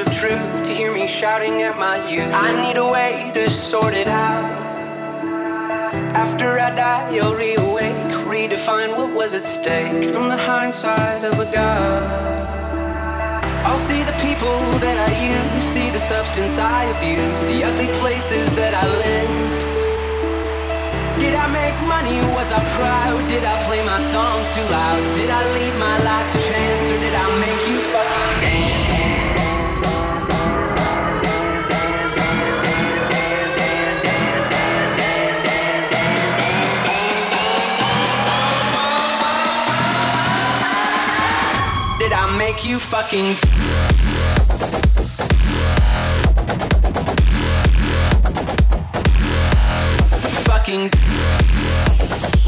of truth to hear me shouting at my youth. I need a way to sort it out. After I die, you'll reawake, redefine what was at stake from the hindsight of a god. I'll see the people that I use, see the substance I abuse, the ugly places that I lived. Did I make money? Was I proud? Did I play my songs too loud? Did I leave my life to chance or did I make you make you fucking fucking fucking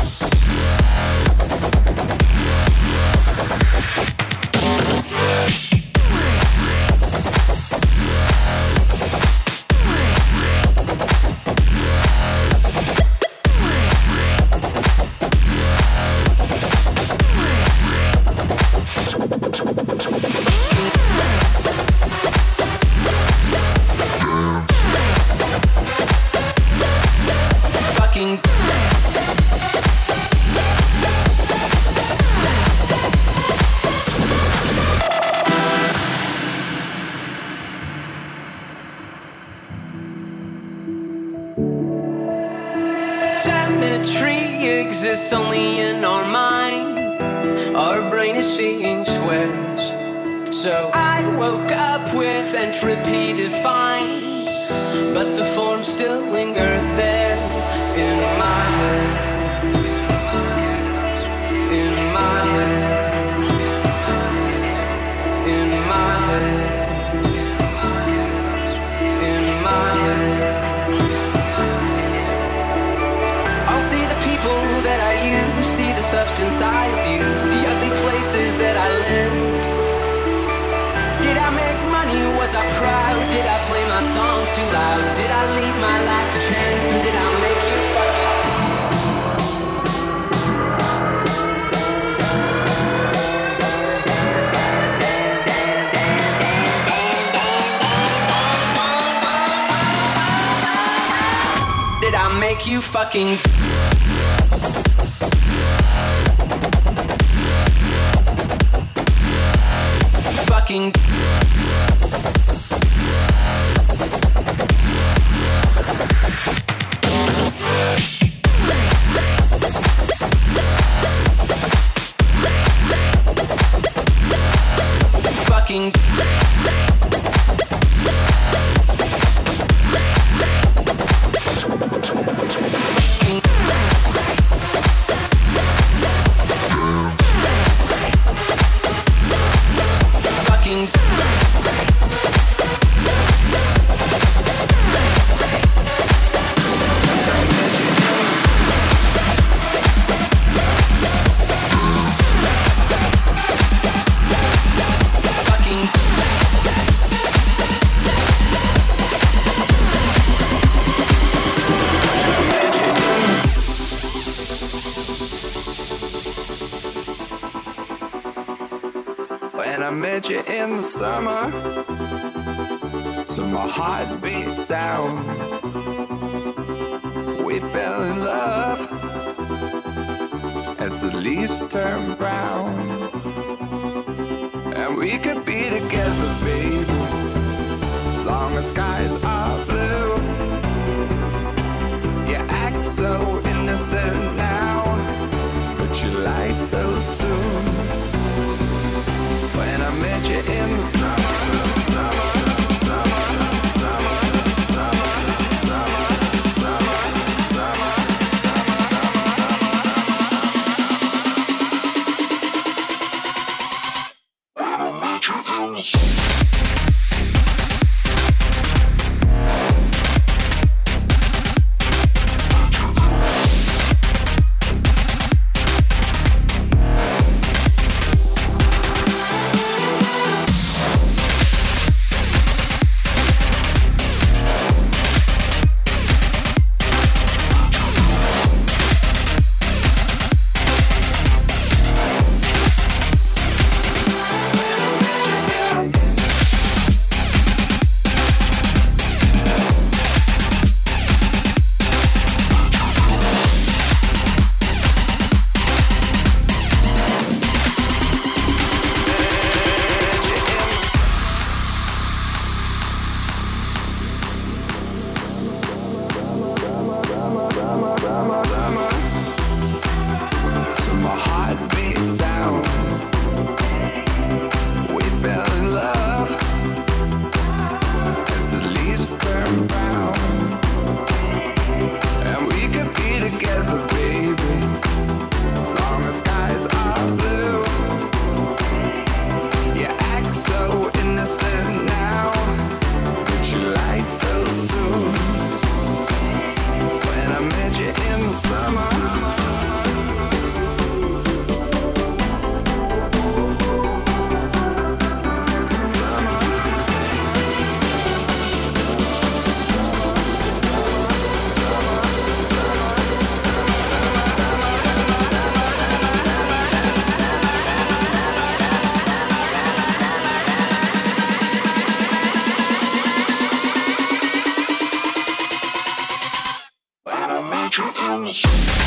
make you fucking fucking fucking in the summer.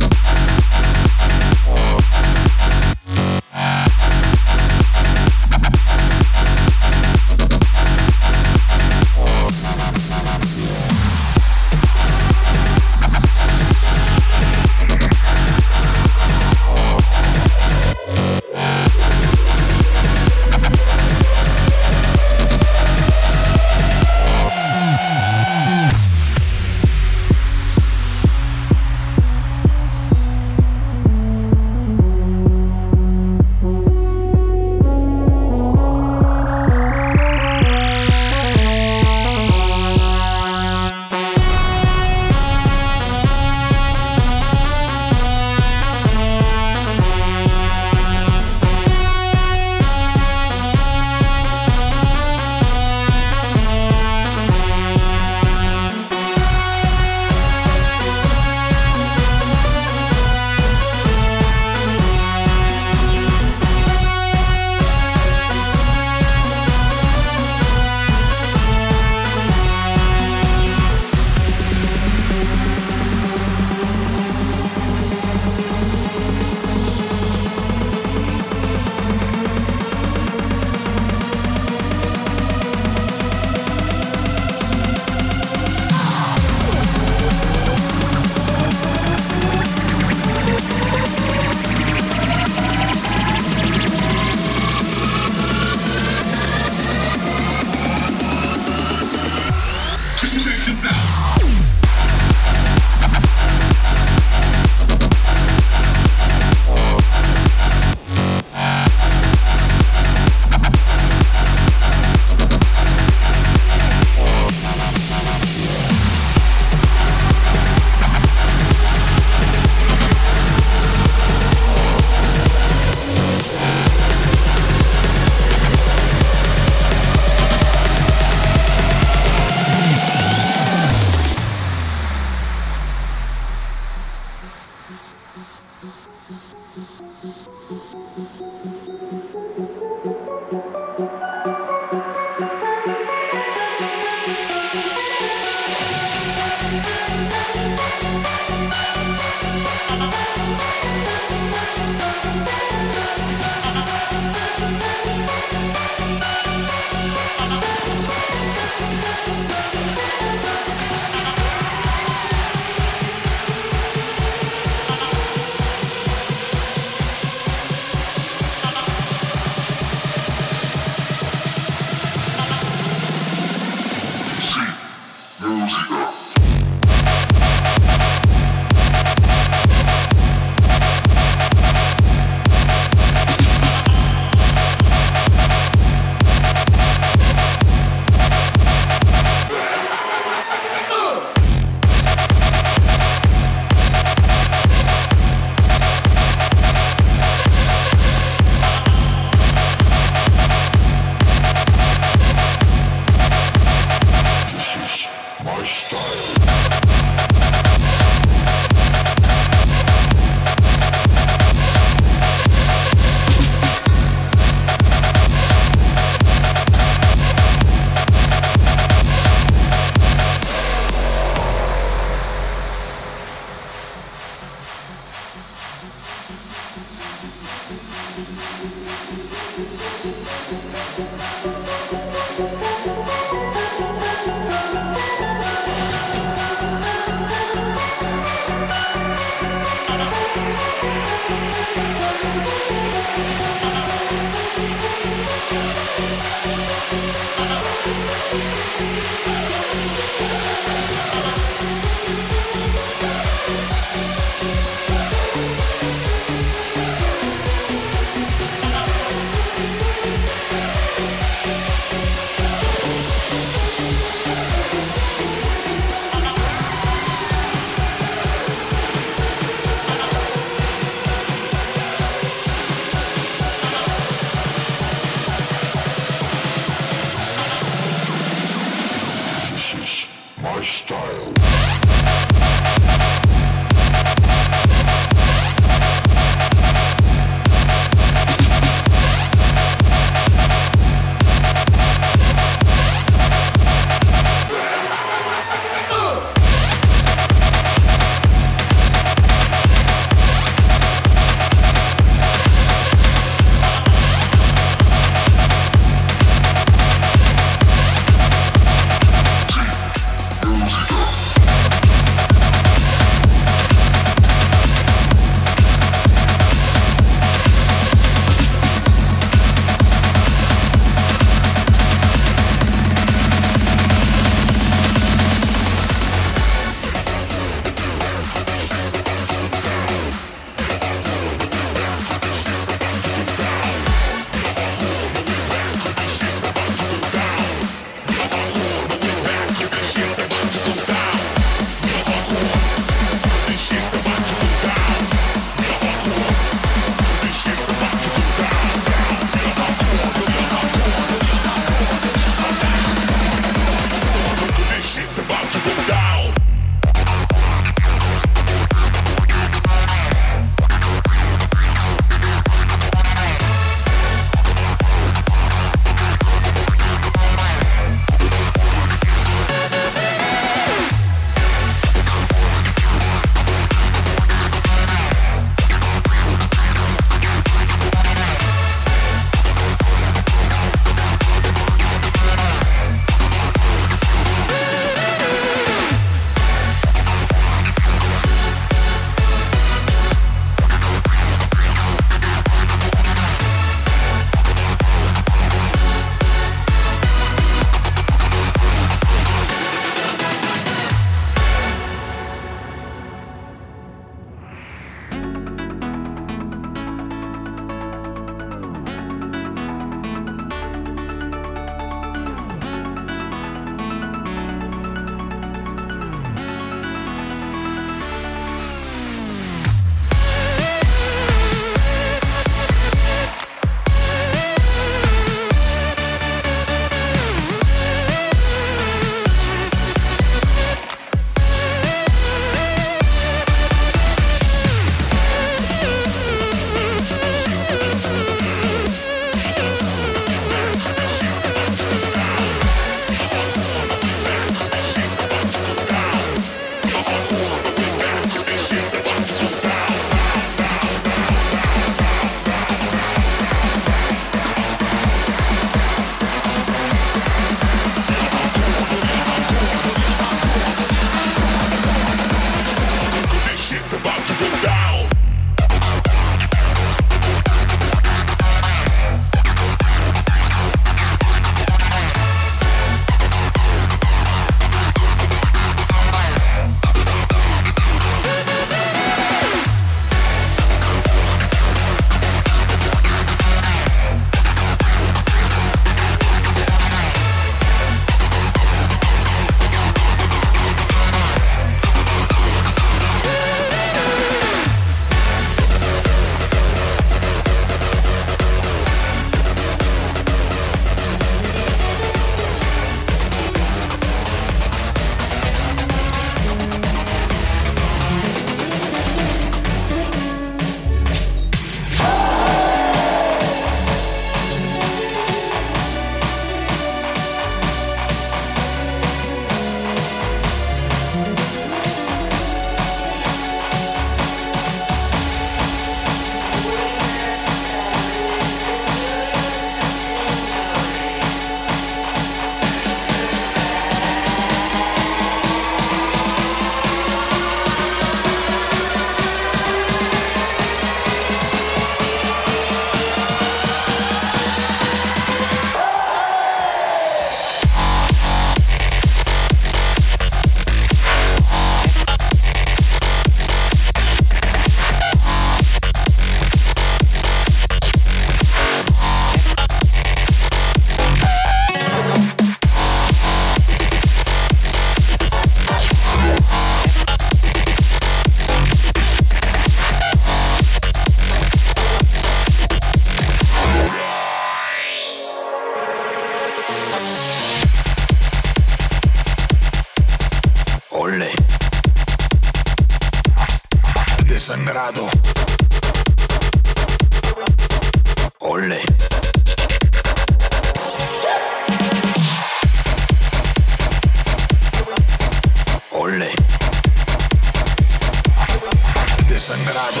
Desangrado.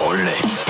Ole.